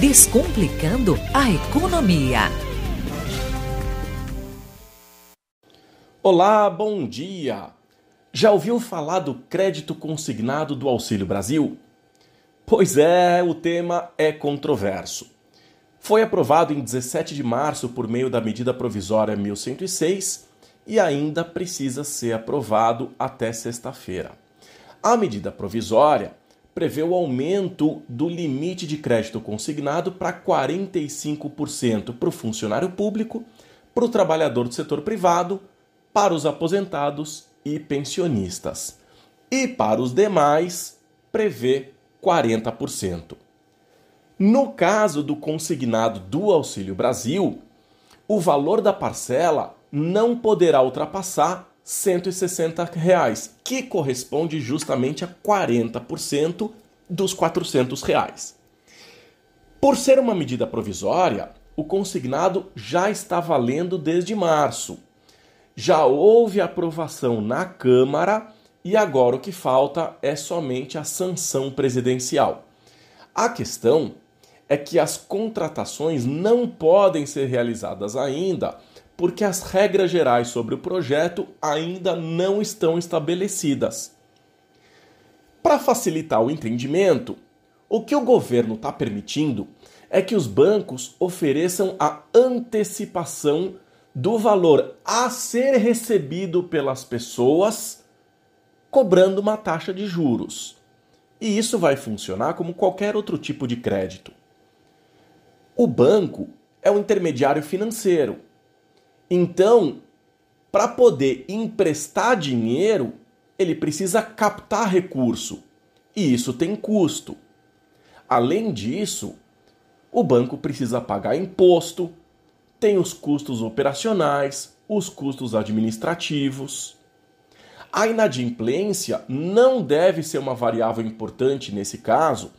Descomplicando a economia. Olá, bom dia! Já ouviu falar do crédito consignado do Auxílio Brasil? Pois é, o tema é controverso. Foi aprovado em 17 de março por meio da medida provisória 1106 e ainda precisa ser aprovado até sexta-feira. A medida provisória prevê o aumento do limite de crédito consignado para 45% para o funcionário público, para o trabalhador do setor privado, para os aposentados e pensionistas. E para os demais, prevê 40%. No caso do consignado do Auxílio Brasil, o valor da parcela não poderá ultrapassar 160, reais, que corresponde justamente a 40% dos 400 reais. Por ser uma medida provisória, o consignado já está valendo desde março. Já houve aprovação na Câmara e agora o que falta é somente a sanção presidencial. A questão é que as contratações não podem ser realizadas ainda porque as regras gerais sobre o projeto ainda não estão estabelecidas. Para facilitar o entendimento, o que o governo está permitindo é que os bancos ofereçam a antecipação do valor a ser recebido pelas pessoas, cobrando uma taxa de juros. E isso vai funcionar como qualquer outro tipo de crédito. O banco é o intermediário financeiro então, para poder emprestar dinheiro, ele precisa captar recurso. E isso tem custo. Além disso, o banco precisa pagar imposto, tem os custos operacionais, os custos administrativos. A inadimplência não deve ser uma variável importante nesse caso,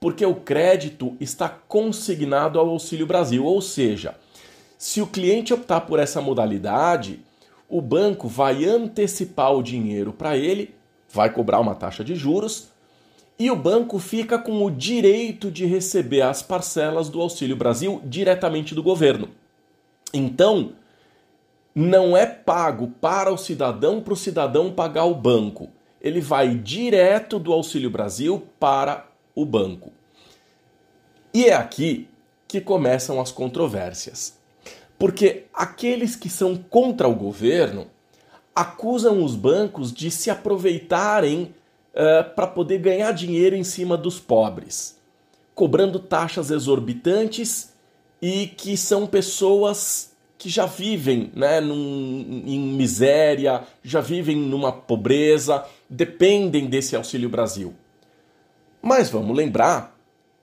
porque o crédito está consignado ao Auxílio Brasil, ou seja, se o cliente optar por essa modalidade, o banco vai antecipar o dinheiro para ele, vai cobrar uma taxa de juros e o banco fica com o direito de receber as parcelas do Auxílio Brasil diretamente do governo. Então, não é pago para o cidadão para o cidadão pagar o banco. Ele vai direto do Auxílio Brasil para o banco. E é aqui que começam as controvérsias. Porque aqueles que são contra o governo acusam os bancos de se aproveitarem uh, eh, para poder ganhar dinheiro em cima dos pobres, cobrando taxas exorbitantes e que são pessoas que já vivem né, num, em miséria, já vivem numa pobreza, dependem desse Auxílio Brasil. Mas vamos lembrar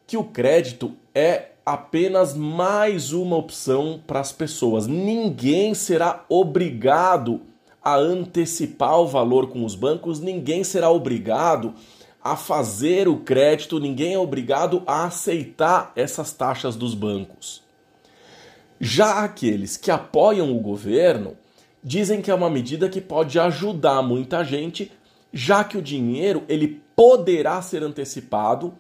que o crédito é apenas mais uma opção para as pessoas. Ninguém será obrigado a antecipar o valor com os bancos, ninguém será obrigado a fazer o crédito, ninguém é obrigado a aceitar essas taxas dos bancos. Já aqueles que apoiam o governo dizem que é uma medida que pode ajudar muita gente, já que o dinheiro ele poderá ser antecipado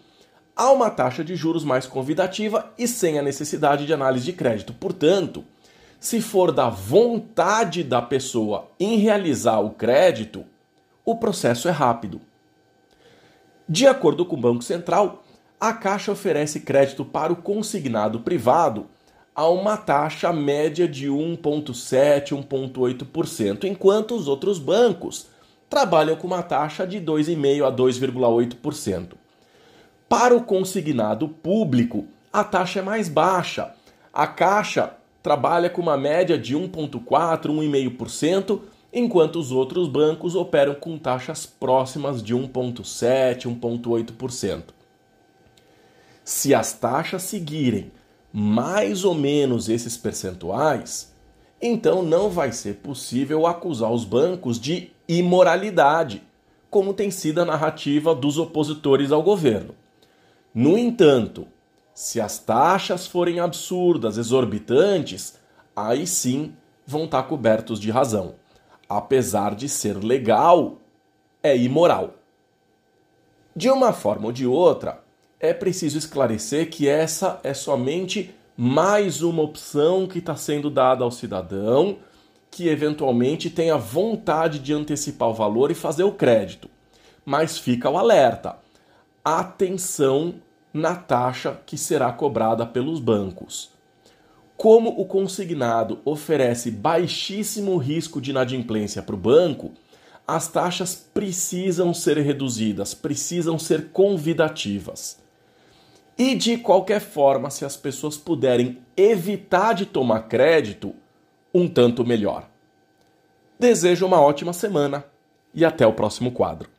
há uma taxa de juros mais convidativa e sem a necessidade de análise de crédito. Portanto, se for da vontade da pessoa em realizar o crédito, o processo é rápido. De acordo com o Banco Central, a Caixa oferece crédito para o consignado privado a uma taxa média de 1,7%, 1,8%, enquanto os outros bancos trabalham com uma taxa de 2,5% a 2,8%. Para o consignado público, a taxa é mais baixa. A Caixa trabalha com uma média de 1,4%, 1,5%, enquanto os outros bancos operam com taxas próximas de 1,7%, 1,8%. Se as taxas seguirem mais ou menos esses percentuais, então não vai ser possível acusar os bancos de imoralidade, como tem sido a narrativa dos opositores ao governo. No entanto, se as taxas forem absurdas, exorbitantes, aí sim vão estar cobertos de razão. Apesar de ser legal, é imoral. De uma forma ou de outra, é preciso esclarecer que essa é somente mais uma opção que está sendo dada ao cidadão que eventualmente tenha vontade de antecipar o valor e fazer o crédito. Mas fica o alerta: atenção na taxa que será cobrada pelos bancos. Como o consignado oferece baixíssimo risco de inadimplência para o banco, as taxas precisam ser reduzidas, precisam ser convidativas. E de qualquer forma, se as pessoas puderem evitar de tomar crédito, um tanto melhor. Desejo uma ótima semana e até o próximo quadro.